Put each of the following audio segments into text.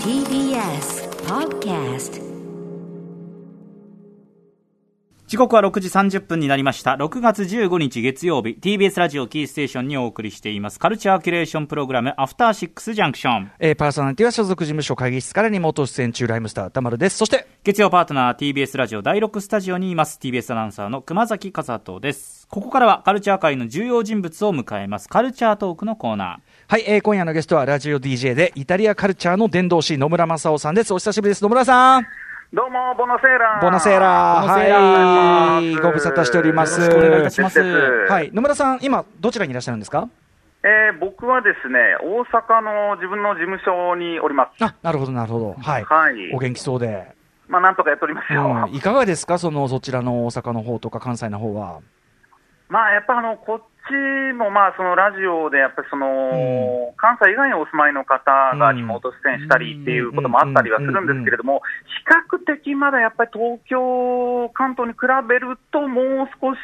TBS Podcast 時刻は6時30分になりました。6月15日月曜日、TBS ラジオキーステーションにお送りしています。カルチャーキュレーションプログラム、アフターシックスジャンクション。えーパーソナリティは所属事務所会議室からリモート出演中ライムスター歌丸です。そして、月曜パートナー TBS ラジオ第6スタジオにいます TBS アナウンサーの熊崎和人です。ここからはカルチャー界の重要人物を迎えます。カルチャートークのコーナー。はい、えー今夜のゲストはラジオ DJ でイタリアカルチャーの伝道師野村正夫さんです。お久しぶりです。野村さん。どうも、ボノセーラー。ボナセーラー。ボナセーラーはい。ご無沙汰しております。よろしくお願いいたしますはい。野村さん、今、どちらにいらっしゃるんですか？えー僕はですね、大阪の自分の事務所におります。あ、なるほど、なるほど。はい。はいお元気そうで。まあ、なんとかやっておりますよ。うんいかがですか？その、そちらの大阪の方とか関西の方は。まあ、やっぱあの、こっちも、まあ、そのラジオで、やっぱりその、関西以外にお住まいの方がリモート出演したりっていうこともあったりはするんですけれども、比較的まだやっぱり東京、関東に比べると、もう少し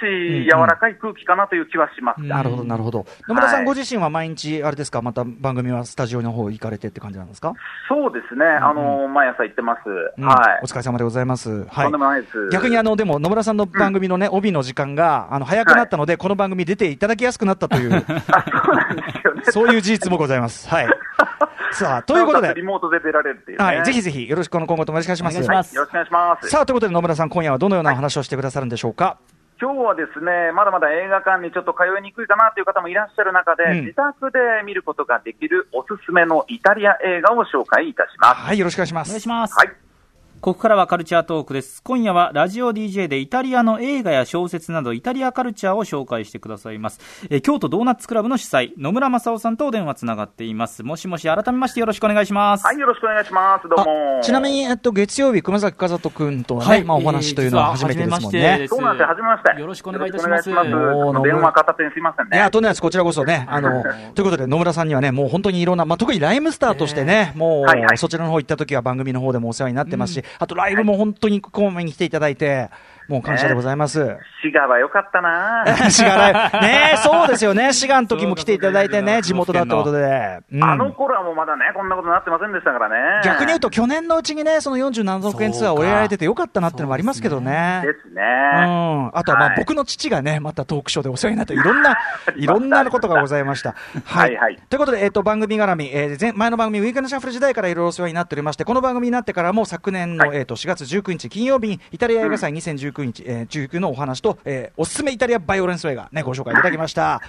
柔らかい空気かなという気はします。なるほど、なるほど。野村さはいんご自身は毎日、あれですか、また番組はスタジオの方行かれてって感じなんですか？そうですね、あの、毎朝行ってます。うんはいお。疲れ様でございます。はとんでもないです。逆にあの、でも野村さんの番組のね、帯の時間が、あの、早くなったので、この番組出ていただきやすくなったという、あそうなんですよね。そういう事実もございます。はい。さあ、ということでリ、モートで出られるっていうね。はい、ぜひぜひよろしく今後ともよろしくお願いします。お願いしますよろしくお願いします。さあ、ということで野村さん、今夜はどのようなお話をしてくださるんでしょうか？今日はですね、まだまだ映画館にちょっと通いにくいかなという方もいらっしゃる中で、うん自宅で見ることができるおすすめのイタリア映画を紹介いたします。はい、よろしくお願いしますお願いし。ます。はい。ここからはカルチャートークです。今夜はラジオ DJ でイタリアの映画や小説などイタリアカルチャーを紹介してくださいます。えー京都ドーナツクラブの主催、野村正夫さんとお電話つながっています。もしもし、改めましてよろしくお願いします。はい、よろしくお願いします。どうも。あちなみに、えっと、月曜日、熊崎和人君とはね、まあ、お話というのは初めてですもんね。そうなんですよ、はじめまして。よろしくお願いいたしますます。電話片手にすいませんね。いや、とんでもないです。こちらこそね。あの、ということで、野村さんにはね、もう本当にいろんな、まあ、特にライムスターとしてね、もう、はいはいそちらの方行った時は番組の方でもお世話になってますし、あとライブも本当にこまめに来ていただいて、もう感謝でございます。滋賀は良かったな 滋賀。ねそうですよね。滋賀の時も来ていただいてね、地元だってことで。うんあの頃はもうまだね、こんなことになってませんでしたからね。逆に言うと、去年のうちにね、その47億円ツアーを終えられててよかったなっていうのもありますけどね。ですね。うん、あとはまあはい僕の父がね、またトークショーでお世話になって、いろんな、いろんなことがございました。はいはいということで、えっ、と、番組絡み、えー前、前の番組、ウィークエンドシャッフル時代からいろいろお世話になっておりまして、この番組になってからも昨年の、はいえっ、と、4月19日金曜日に、イタリア映画祭2019日、えー19のお話と、えーおすすめイタリアバイオレンス映画ね、ご紹介いただきました。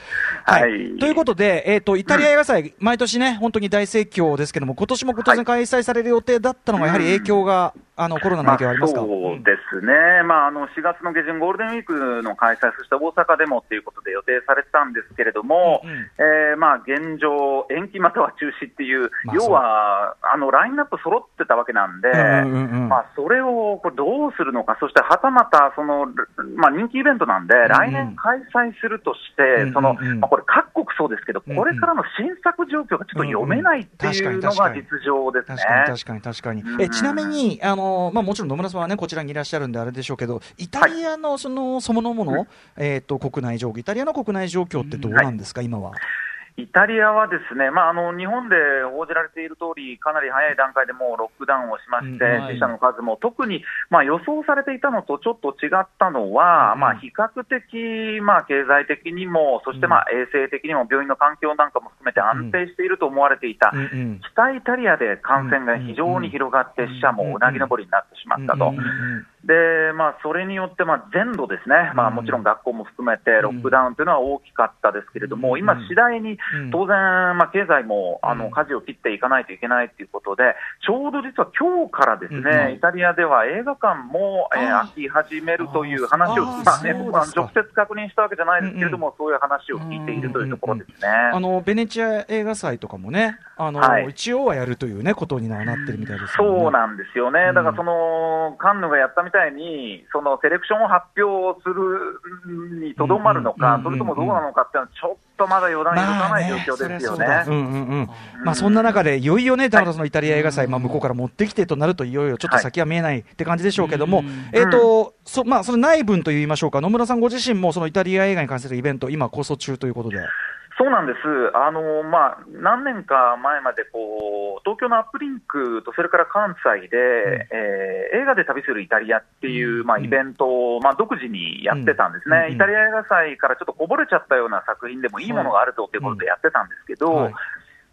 はい。はいということで、えっ、と、イタリア映画祭、毎年ね、本当に大盛況ですけども、今年も当然開催される予定だったのが、やはり影響が、あの、コロナの影響はありますか、そうですね、まあ、あの4月の下旬、ゴールデンウィークの開催、そして大阪でもっていうことで予定されてたんですけれども、うんうん。えーまあ、現状、延期または中止っていう、まあ要はあのラインナップ揃ってたわけなんで、うんうんうんまあ、それをこれどうするのか、そしてはたまたその、まあ、人気イベントなんで、ん来年開催するとして、そのうんうん。うんまあ、これ、各国そうですけど、これからの新作状況がちょっと読めないっていうのが実情ですね。確かに確かに確かに。え、ちなみに、あの、まあ、もちろん野村さんはね、こちらにいらっしゃるんであれでしょうけど、イタリアのその、そのもの、えっと、国内状況、イタリアの国内状況ってどうなんですか、今は？イタリアはですね、まあ、あの日本で報じられている通り、かなり早い段階でもうロックダウンをしまして、死者の数も特に、まあ、予想されていたのとちょっと違ったのは、うん。まあ、比較的、まあ、経済的にも、そしてまあ衛生的にも病院の環境なんかも含めて安定していると思われていた、うんうん。北イタリアで感染が非常に広がって、死者もうなぎ登りになってしまったと。うんで、まあ、それによって、まあ、全土ですね、まあ、うんもちろん学校も含めて、ロックダウンというのは大きかったですけれども、うん。今、次第にうん。当然、まあ、経済もあうん。の舵を切っていかないといけないということで、ちょうど実は今日からですうん。ね、イタリアでは映画館も、えー開き始めるという話を、まあね、僕は直接確認したわけじゃないですけれども、そういう話を聞いているというところですね。あの、ベネチア映画祭とかもね、あの、はい。一応はやるというね、ことにはなってるみたいです。そうなんですよね、うんだからそのカンヌがやったみたいに、そのセレクションを発表するにとどまるのか、うんそれともどうなのかっていうのは、ちょっとまだ予断許さない状況ですよね。まあそんな中で、いよいよね、だからそのイタリア映画祭、まあ向こうから持ってきてとなると、いよいよちょっと先は見えないって感じでしょうけども、えっと、そ、まあその内文と言いましょうか、野村さんご自身もそのイタリア映画に関するイベント、今構想中ということで。そうなんです、あのまあ、何年か前までこう東京のアップリンクと、それから関西で、えー映画で旅するイタリアっていう、まあ、イベントを、まあ、独自にやってたんですね、うん。イタリア映画祭からちょっとこぼれちゃったような作品でもいいものがあるぞということでやってたんですけど、はい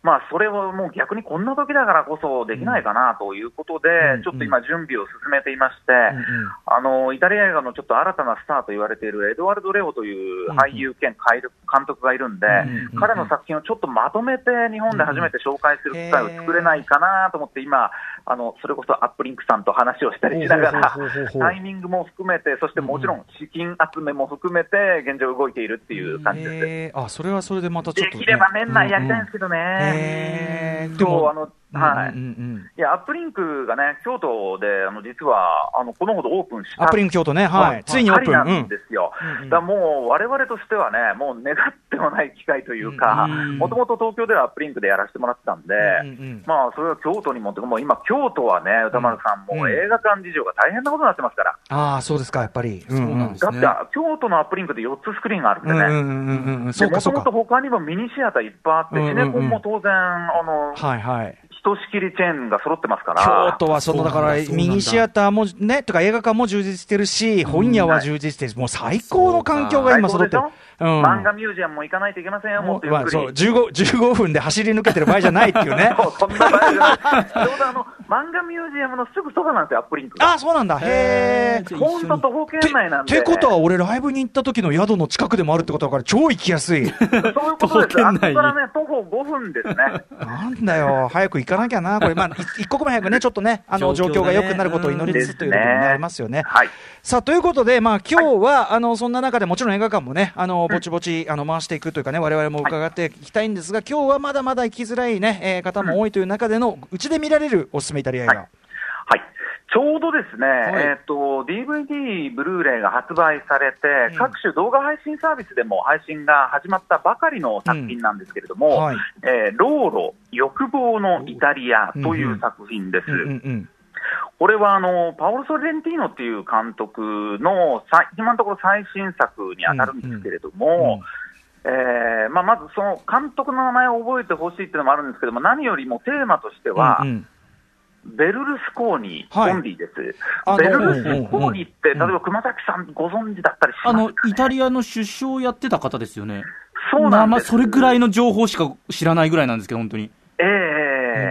まあ、それをもう逆にこんな時だからこそできないかなということで、うんちょっと今、準備を進めていまして、うんうん。あのイタリア映画のちょっと新たなスターと言われているエドワルド・レオという俳優兼監督がいるんで、うんうん彼の作品をちょっとまとめて日本で初めて紹介する機会を作れないかなと思って、今、あのそれこそアップリンクさんと話をしたりしながらタイミングも含めて、そしてもちろん資金集めも含めて、現状動いているっていう感じです。えー。あそれはそれでまたちょっとね、できれば年内やりたいんですけどね。へーでそうもあのはい、うんうんうんいや、アップリンクがね、京都で、あの実は、あのこのほどオープンしたアップリンク京都ね、はい、ついにオープン、なん。んですよ。うんうん。だもう、われわれとしてはね、もう願ってもない機会というかうん、もともと東京ではアップリンクでやらせてもらってたんで、うんうんまあ、それは京都に持っもう今、京都はね、歌丸さん、もう映画館事情が大変なことになってますから。ああ、そうですか、やっぱり。そうなんですだって、京都のアップリンクで4つスクリーンがあるんでね。うんうんうんうんうん、そうもともと。他にもミニシアターいっぱいあって、うんうんうん。シネコンも当然、あの、はいはい。ひとしきりチェーンが揃ってますから。京都はそのだからミニシアターもねとか映画館も充実してるし、本屋は充実してるし、もう最高の環境が今揃ってる。うん漫画ミュージアムも行かないといけませんよ、もっとゆっくり。まあそう 15, 15分で走り抜けてる場合じゃないっていうね。そうそんな場合じゃない。ちょうどあの、漫画ミュージアムのすぐそばなんですよ、アップリンクが。あそうなんだ。へえ。じゃあほんと徒歩圏内なんで。てことは、俺、ライブに行った時の宿の近くでもあるってことだから、超行きやすい。そういうことです。あそこ徒歩圏内にからね、徒歩5分ですね。なんだよ、早く行かなきゃな、これ、まあ、い一刻も早くね、ちょっとね、あの状状況が良くなることを祈りつつということになりますよね。はい。さあということで、まあ今日は、あのそんな中でもちろん映画館もね、あのぼちぼちあの回していくというかね、我々も伺っていきたいんですが、今日はまだまだ行きづらいね、えー方も多いという中での、うちで見られるおすすめイタリア映画。はい。はい。ちょうどですね、い。えっ、と、DVD、ブルーレイが発売されて、うん。各種動画配信サービスでも配信が始まったばかりの作品なんですけれども、はい。えーローロ、欲望のイタリアという作品です。うんうんうんこれはあのパオロ・ソレンティーノっていう監督のさ今のところ最新作に当たるんですけれども、えーまあ、まずその監督の名前を覚えてほしいっていうのもあるんですけども、何よりもテーマとしては、うんうんベルルスコーニはいオンリーです。あのベルルスコーニって、うん例えば熊崎さん、ご存知だったりしあのますか、ね、イタリアの首相をやってた方ですよね。そうなんですまあ、それぐらいの情報しか知らないぐらいなんですけど、本当に。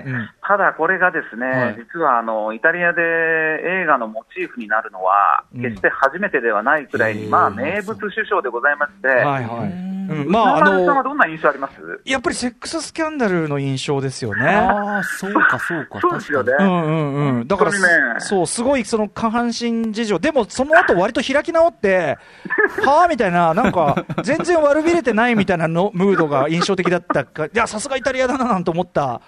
うんうん。ただこれがですね、はい。実はあのイタリアで映画のモチーフになるのは、うん。決して初めてではないくらいに、へえまあ、名物首相でございまして、はいはい。うん。まあ、あ歌丸さんはの、どんな印象あります？やっぱりセックススキャンダルの印象ですよね。ああ、そうか、そうか。そうですよね。うんうんうん、だから、ねそう、すごいその下半身事情、でもその後割と開き直って、はあみたいな、なんか、全然悪びれてないみたいなのムードが印象的だったか、いや、さすがイタリアだななんて思った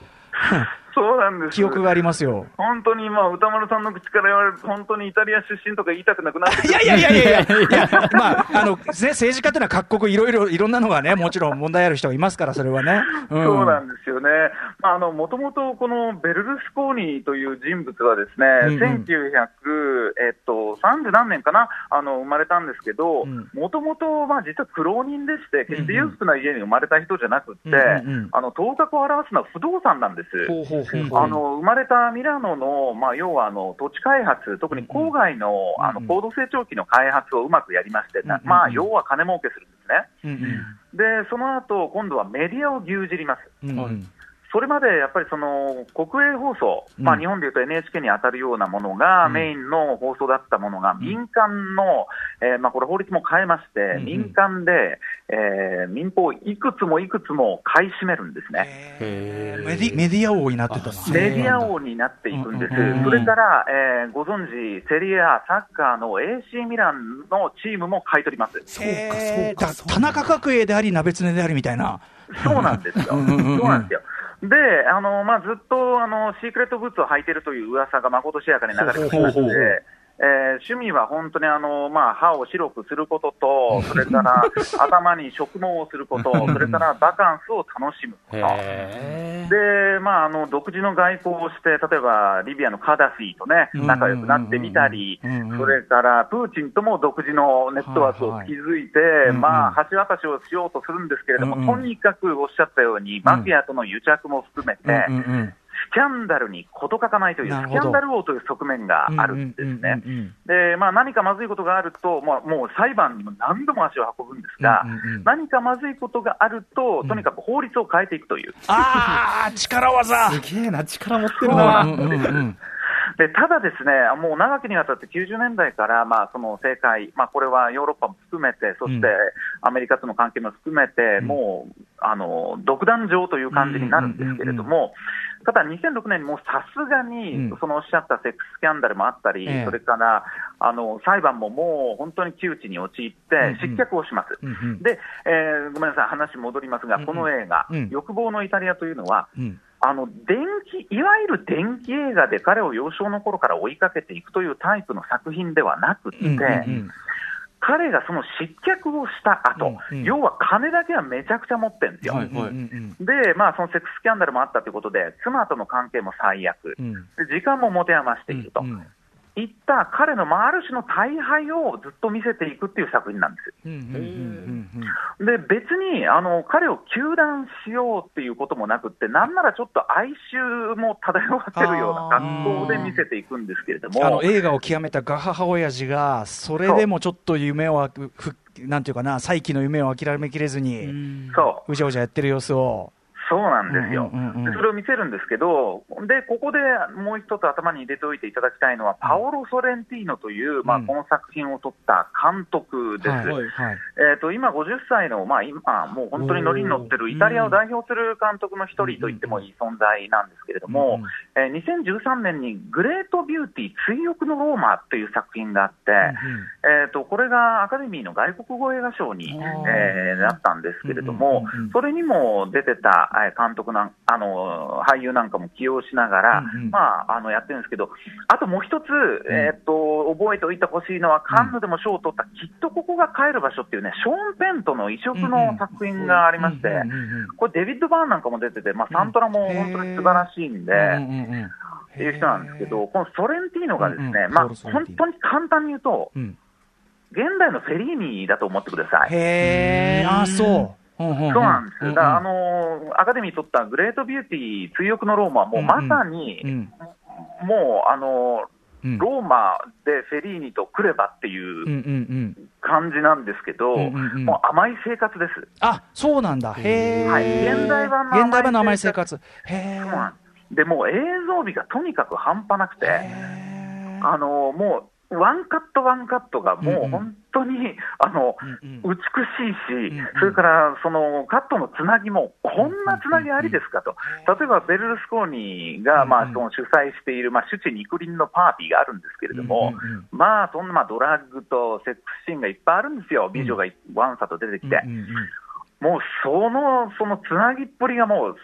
Huh. そうなんです。記憶がありますよ。本当に、まあ、歌丸さんの口から言われる、本当にイタリア出身とか言いたくなくなって いやいやいやいやいや、いやまあ、あの、ね、政治家っていうのは各国いろいろ、いろんなのがね、もちろん問題ある人がいますから、それはね。ん。そうなんですよね。まあ、あの、もともとこのベルルスコーニという人物はですね、うんうん。1900、えっと、30何年かな、あの、生まれたんですけどうん、もともと、まあ、実は苦労人でして、決して裕福な家に生まれた人じゃなくって、うんうんうんあの、頭角を表すのは不動産なんです。ほうほうあの生まれたミラノの、まあ、要はあの土地開発、特に郊外の,、あのうん。高度成長期の開発をうまくやりまして、うんうん。まあ、要は金儲けするんですね。うんうん。で、その後今度はメディアを牛耳ります。それまでやっぱりその国営放送、まあ、うん日本でいうと NHK に当たるようなものがうんメインの放送だったものが、民間の、えーまあ、これ、法律も変えまして、民間で、えー民放をいくつもいくつも買い占めるんですね。メディメディア王になってたメディア王になっていくんです、うんうんうんそれから、えーご存知、セリエ A サッカーの AC ミランのチームも買い取ります。そうか、そうか。だ田中角栄であり、鍋常でありみたいな。そうなんですよ、そうなんですよ。で、あのまあ、ずっとあのシークレットブーツを履いてるという噂がまことしやかに流れてきまして、えー趣味は本当にあの、まあ、歯を白くすることと、それから 頭に植毛をすること、それからバカンスを楽しむこと。で、まあ、あの独自の外交をして、例えばリビアのカダフィとね、うん。仲良くなってみたりそれからプーチンとも独自のネットワークを築いてはいはい、まあ、橋渡しをしようとするんですけれども、うんうん。とにかくおっしゃったように、マフィアとの癒着も含めて、うんうんうん。スキャンダルに事欠かないという、スキャンダル王という側面があるんですね。うんうんうんうん。で、まあ、何かまずいことがあると、まあ、もう裁判にも何度も足を運ぶんですが、うんうんうん。何かまずいことがあると、とにかく法律を変えていくという。ああ、力技。すげえな、力持ってるうな。んうんうんうん。でただ、ですねもう長きにわたって90年代から、まあ、その政界、まあ、これはヨーロッパも含めて、そしてアメリカとの関係も含めて、もうあの独壇場という感じになるんですけれども、ただ2006年にもうさすがにうん、そのおっしゃったセックススキャンダルもあったり、ええ。それからあの裁判ももう本当に窮地に陥って、失脚をします。うんうん。で、えーごめんなさい、話戻りますが、この映画、うん。欲望のイタリアというのは、うん。あの電気いわゆる電気映画で彼を幼少の頃から追いかけていくというタイプの作品ではなくて、うんうん彼がその失脚をした後、うんうん。要は金だけはめちゃくちゃ持ってるんですよ。はいうんうんで、まあ、そのセックススキャンダルもあったということで、妻との関係も最悪、うん。で時間も持て余していると、うんいった彼の、まあ、ある種の大敗をずっと見せていくっていう作品なんです。で別にあの彼を糾弾しようっていうこともなくって、なんならちょっと哀愁も漂わせるような格好で見せていくんですけれども、あの映画を極めたガハハ親父が、それでもちょっと夢をなんていうかな、再起の夢を諦めきれずに、そううじゃうじゃやってる様子を。そうなんですよ、それを見せるんですけど、でここでもう一つ頭に入れておいていただきたいのは、パオロ・ソレンティーノという、まあ、うん。この作品を撮った監督です。えー、と今、50歳の、まあ、今、もう本当に乗りに乗ってるイタリアを代表する監督の一人と言ってもいい存在なんですけれども、えー2013年にグレートビューティー追憶のローマという作品があって、えー、とこれがアカデミーの外国語映画賞に、えーなったんですけれども、それにも出てたえー監督なんあの俳優なんかも起用しながら、うんうん。まあ、あのやってるんですけど、あともう一つ、えー、と覚えておいてほしいのは、カンヌでも賞を取った、きっとここが帰る場所っていうね、ショーン・ペンとの異色の作品がありまして、これ、デビッド・バーンなんかも出てて、まあ、サントラも本当に素晴らしいんで。っていう人なんですけど、このソレンティーノがですね、まあ、本当に簡単に言うと、うん。現代のフェリーニだと思ってください。へえ、あ、そう。そうなんです。だから、あの、アカデミー取ったグレートビューティー追憶のローマはもうまさに、うんもう、あのローマでフェリーニと来ればっていう。感じなんですけど、もう甘い生活です。あ、そうなんだ。へえ。はい現代版の甘い現代版の甘い生活。へえ。そうなんでもう映像美がとにかく半端なくて、あのーもう、ワンカットワンカットがもう本当に、あの、うんうん。美しいし、うんそれからそのカットのつなぎも、こんなつなぎありですかと、例えばベルルスコーニが、まあ、その主催している、まあ、主治肉林のパーティーがあるんですけれども、うんうんうん。まあ、そんなまあドラッグとセックスシーンがいっぱいあるんですよ、美女がいわんさと出てきて、うんうんうん。もうそのそのつなぎっぷりがもう、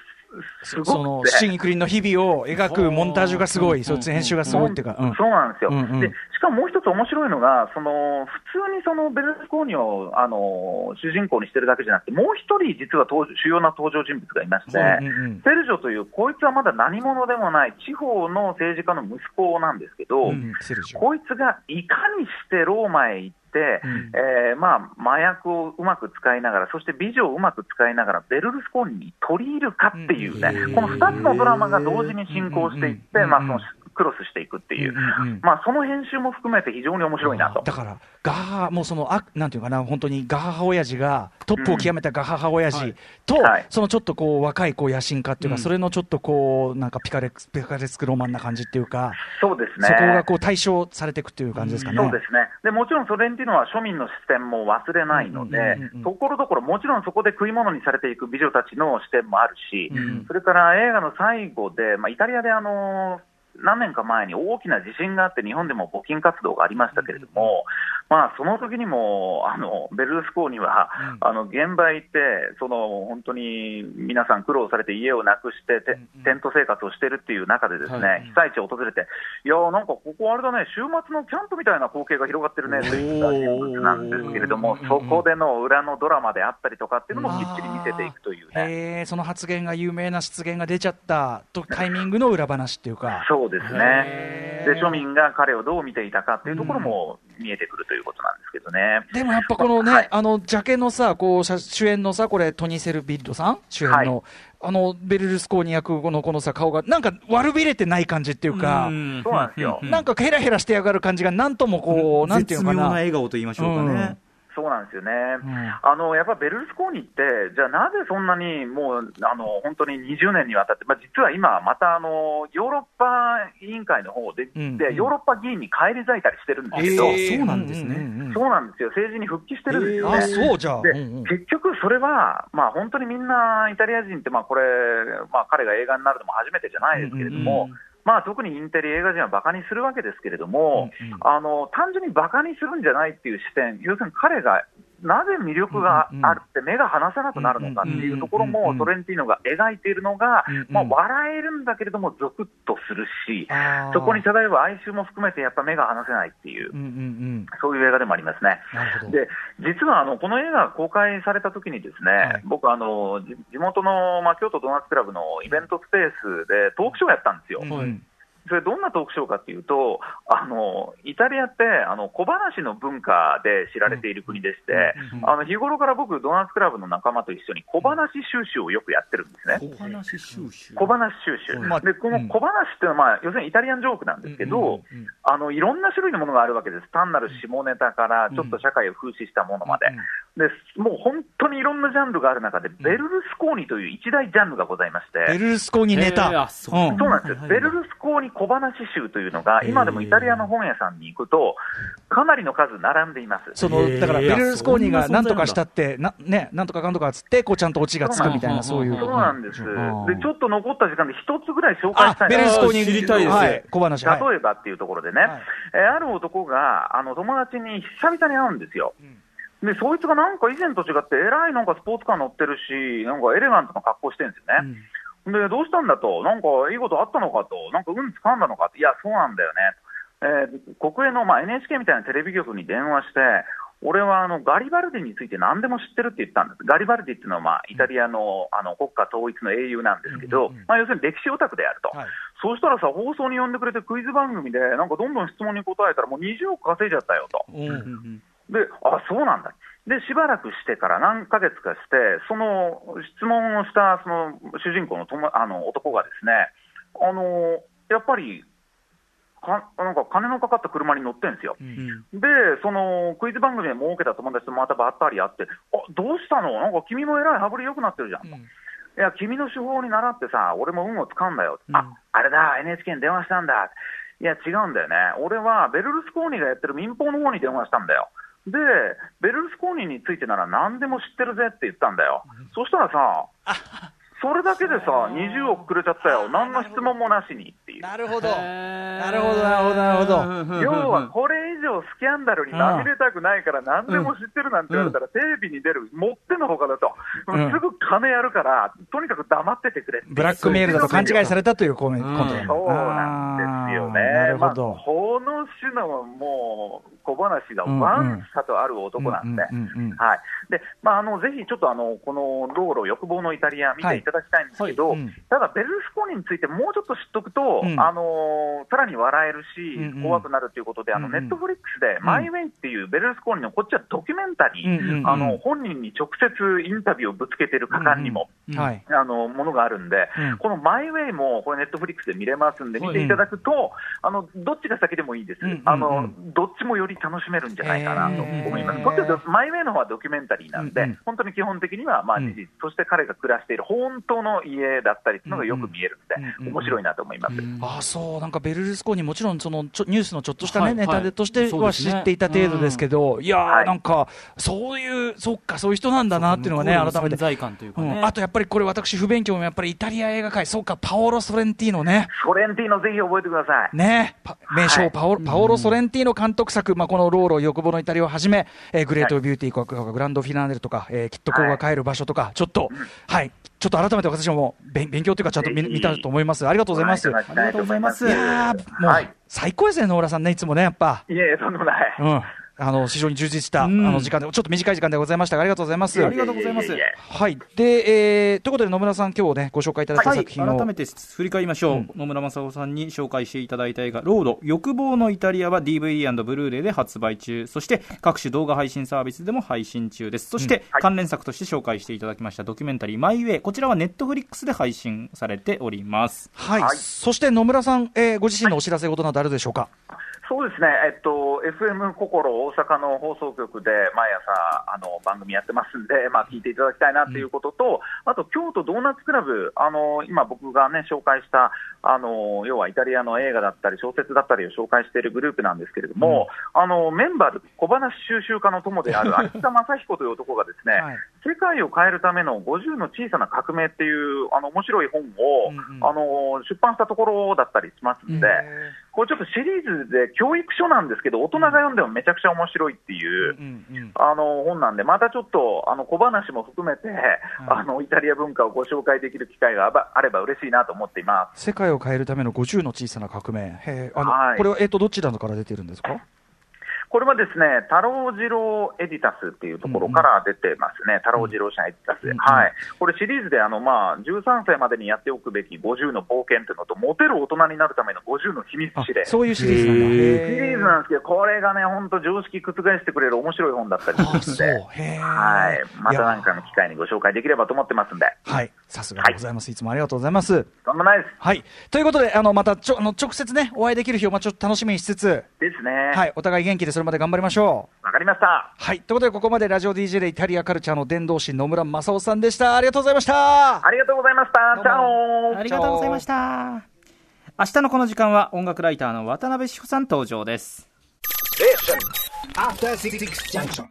そのクリンの日々を描くモンタージュがすごい、そっち編集がすごいっていうか、うん。そうなんですよ、うんうん。でしかももう一つ面白いのが、その普通にそのベルルスコーニをあの主人公にしてるだけじゃなくて、もう一人、実は登主要な登場人物がいまして、うんうんうん。セルジョという、こいつはまだ何者でもない地方の政治家の息子なんですけど、うんこいつがいかにしてローマへ行って、うん。えーまあ、麻薬をうまく使いながら、そして美女をうまく使いながら、ベルルスコーニに取り入るかっていうね、うん。この2つのドラマが同時に進行していって、うん。まあ、そのクロスしていくっていう、うんうんうん。まあ、その編集も含めて非常に面白いなと。だから、ガハハ、もうその、あなんていうかな、本当にガハハ親父が、トップを極めたガハハ親父と、はい。そのちょっとこう、若いこう野心家っていうか、うん。それのちょっとこう、なんかピカレス、ピカレスクロマンな感じっていうか、そうですね。そこがこう対象されていくっていう感じですかね。そうですね。でもちろんソ連っていうのは庶民の視点も忘れないのでうんうんうんうん、ところどころ、もちろんそこで食い物にされていく美女たちの視点もあるし、うんそれから映画の最後で、まあ、イタリアであの何年か前に大きな地震があって、日本でも募金活動がありましたけれども、まあ、その時にもあのベルルスコーニは、あの現場行ってその、本当に皆さん苦労されて家をなくしてて、テント生活をしてるっていう中で、ですね、はい。被災地を訪れて、いやー、なんかここ、あれだね、週末のキャンプみたいな光景が広がってるねといった人物なんですけれども、そこでの裏のドラマであったりとかっていうのもきっちり見せていくというね。その発言が有名な失言が出ちゃったとタイミングの裏話っていうか。そうですね。で、庶民が彼をどう見ていたかっていうところも見えてくるということなんですけどね。でもやっぱこのね、はい。あの、ジャケのさ、こう、写主演のさ、これ、トニー・セルビッドさん？主演の、はい。あの、ベルルスコーニ役のこのさ、顔が、なんか悪びれてない感じっていうか、ん。そうなんですよ。なんかヘラヘラしてやがる感じが、なんともこう、なんていう絶妙な。のかな。笑顔と言いましょうかね。そうなんですよね、ん。あのやっぱベルルスコーニって、じゃあなぜそんなにもうあの本当に20年にわたって、まあ、実は今、またあのヨーロッパ委員会の方で、うんでヨーロッパ議員に返り咲いたりしてるんですけど、えーそうなんですね。そうなんですよ、政治に復帰してるんですよね。あ、そうじゃあ。でうんうん。結局、それは、まあ、本当にみんなイタリア人って、まあ、これ、まあ、彼が映画になるのも初めてじゃないですけれども、うんうんまあ、特にインテリ映画人はバカにするわけですけれども、うんうん。あの単純にバカにするんじゃないっていう視点、要するに彼がなぜ魅力があるって目が離せなくなるのかっていうところも、トレンティーノが描いているのがまあ、笑えるんだけれども、ゾクッとするし、そこに漂う哀愁も含めて、やっぱ目が離せないっていう。そういう映画でもありますね。で実はあのこの映画が公開された時にですね、はい。僕あの、じ地元の、まあ、京都ドーナツクラブのイベントスペースでトークショーやったんですよ。うんうんそれどんなトークショーかっていうと、あのイタリアってあの小話の文化で知られている国でして、あの日頃から僕、ドーナツクラブの仲間と一緒に小話収集をよくやってるんですね。お話収集。小話収集、まあでこの小話っていうのは、まあ、要するにイタリアンジョークなんですけど、あのいろんな種類のものがあるわけです、単なる下ネタからちょっと社会を風刺したものまで、でもう本当にいろんなジャンルがある中で、ベルルスコーニという一大ジャンルがございまして。ベルルスコーニネタ。えーあそう。なんですよ、ベルルスコーニ小話集というのが、今でもイタリアの本屋さんに行くと、かなりの数並んでいます。そのだからベルルスコーニがなんとかしたって、なね、なんとかかんとかっつって、こうちゃんとオチがつくみたいな、そういう。そうなんです、うん。でちょっと残った時間で一つぐらい紹介あしたいなベルルスコーニ知りたいです。はい、小話。はい。例えばっていうところでね、はい。えーある男があの友達に久々に会うんですよ。で、そいつがなんか以前と違って、えらいなんかスポーツカー乗ってるし、なんかエレガントな格好してるんですよね。で、どうしたんだと、なんかいいことあったのかと、なんか運掴んだのかって、いや、そうなんだよね。えー国営の、まあ、NHK みたいなテレビ局に電話して、俺はあのガリバルディについて何でも知ってるって言ったんです。ガリバルディっていうのは、まあ、イタリアのあの国家統一の英雄なんですけど、まあ、要するに歴史オタクであると。はいそうしたらさ、放送に呼んでくれてクイズ番組で、なんかどんどん質問に答えたら、もう20億稼いじゃったよと。うんで、あ、そうなんだ。で、しばらくしてから何ヶ月かして、その質問をしたその主人公のともあの男がですね、あのやっぱりか、なんか金のかかった車に乗ってるんですよ。で、そのクイズ番組で儲けた友達とまたばったり会って、あどうしたの？なんか君もえらい羽振り良くなってるじゃん。いや、君の手法に習ってさ、俺も運をつかんだよ。あ、あれだ、NHK に電話したんだ。いや、違うんだよね。俺はベルルスコーニがやってる民放の方に電話したんだよ。で、ベルルスコーニについてなら何でも知ってるぜって言ったんだよ。そしたらさ、それだけでさ、20億くれちゃったよ。何の質問もなしにっていう。なるほど。なるほど、なるほど、なるほど。要はこれ以上スキャンダルにまみれたくないから何でも知ってるなんて言われたらテレビに出るもってのほかだと、うんすぐ金やるからとにかく黙っててくれブラックメールだと勘違いされたというコメント。そうなんですよね。なるほまあ、ど。この種のもう小話がワンサとある男なんで。はい。で、まあ、あの、ぜひちょっとあの、この道路欲望のイタリア見てい。ただきたいんですけど、はい。はいうん。ただ、ベルルスコーニについてもうちょっと知っとくと、うん。あのさらに笑えるし、うんうん。怖くなるということで、あの、ネットフリックスで、マイウェイっていうベルルスコーニの、こっちはドキュメンタリー、うんうんうん。あの、本人に直接インタビューをぶつけてる果敢にも、はい。あのものがあるんで、うん。このマイウェイも、これ、ネットフリックスで見れますんで、見ていただくと、あのどっちが先でもいいです、あの、どっちもより楽しめるんじゃないかなと思います。こっちはマイウェイの方はドキュメンタリーなんで、うん。うん本当に基本的にはまあうん。事実、そして彼が暮らしている本当の家だったりっていうのがよく見えるんで、うんうん面白いなと思います。ああそう、なんかベルルスコーニ、もちろんそのちょニュースのちょっとした、ねはいネタでとしては知っていた程度ですけど、いやー、はい。なんか、そういう、そっか、そういう人なんだなっていうのがね、改めて。存在感というかね。うん、あとやっぱりこれ、私、不勉強もやっぱりイタリア映画界、そうか、パオロ・ソレンティーノね、ソレンティーノぜひ覚えてください。ね、パ名将パオ,、パオロ・ソレンティーノ監督作、まあ、このローロ、欲望のイタリアをはじめ、えーグレート・ビューティーとか、グランドフィナーレとか、えーきっとこうが帰る場所とか、ちょっと、はい、ちょっと改めて私も勉勉強というか、ちゃんと見たと思います。ありがとうございます。いご覧ただきたと思いますありがやー、もう、はい最高ですね、野村さんね、いつもね、やっぱ。いえ、とんでもない。うん。あの、非常に充実した、うん。あの、時間で、ちょっと短い時間でございましたが、ありがとうございます。ありがとうございますはい。で、えー、ということで野村さん、今日ね、ご紹介いただいたはい、作品を。改めて振り返りましょう、うん。野村正夫さんに紹介していただいた映画「ロード欲望のイタリア」は DVD& ブルーレイで発売中。そして各種動画配信サービスでも配信中です。そして、はい。関連作として紹介していただきましたドキュメンタリー「マイ・ウェイ」こちらはネットフリックスで配信されております。はい、はい。そして野村さん、えーご自身のお知らせ事などあるでしょうか？そうですね、えっと、FM 心大阪の放送局で毎朝あの番組やってますんで、まあ、聞いていただきたいなということと、あと京都ドーナツクラブ、あの今、僕が、ね、紹介したあの要はイタリアの映画だったり小説だったりを紹介しているグループなんですけれども、あのメンバー、小話収集家の友である 秋田正彦という男がですね、はい。世界を変えるための50の小さな革命っていうあの面白い本を、うんうん。あの出版したところだったりしますんで、へこれちょっとシリーズで教育書なんですけど、大人が読んでもめちゃくちゃ面白いっていう、うんうん。あの本なんで、またちょっとあの小話も含めて、あのイタリア文化をご紹介できる機会があばあれば嬉しいなと思っています。世界を変えるための50の小さな革命。へーあの、はい。これは、えっ、と、どちらのから出てるんですか？これはですね、太郎次郎エディタスっていうところから出てますね、太郎次郎社エディタス。うんはい。これシリーズであの、まあ、13歳までにやっておくべき50の冒険というのと、モテる大人になるための50の秘密あ指令。そういうシリーズなんシへリーズなんですけど、これがね、本当常識覆してくれる面白い本だったりするあ、そう。んで、はい。また何かのい機会にご紹介できればと思ってますんで。やはい。さすがでございます。いつもありがとうございます。とんでもないです。はい。ということで、あの、またちょ、あの、直接ね、お会いできる日を、まあ、ちょっと楽しみにしつつ、ですね。はい。お互い元気でそれまで頑張りましょう。わかりました。はい。ということで、ここまでラジオ DJ でイタリアカルチャーの伝道師野村正夫さんでした。ありがとうございました。ありがとうございました。チャオありがとうございました明日のこの時間は音楽ライターの渡辺志保さん登場です Junction.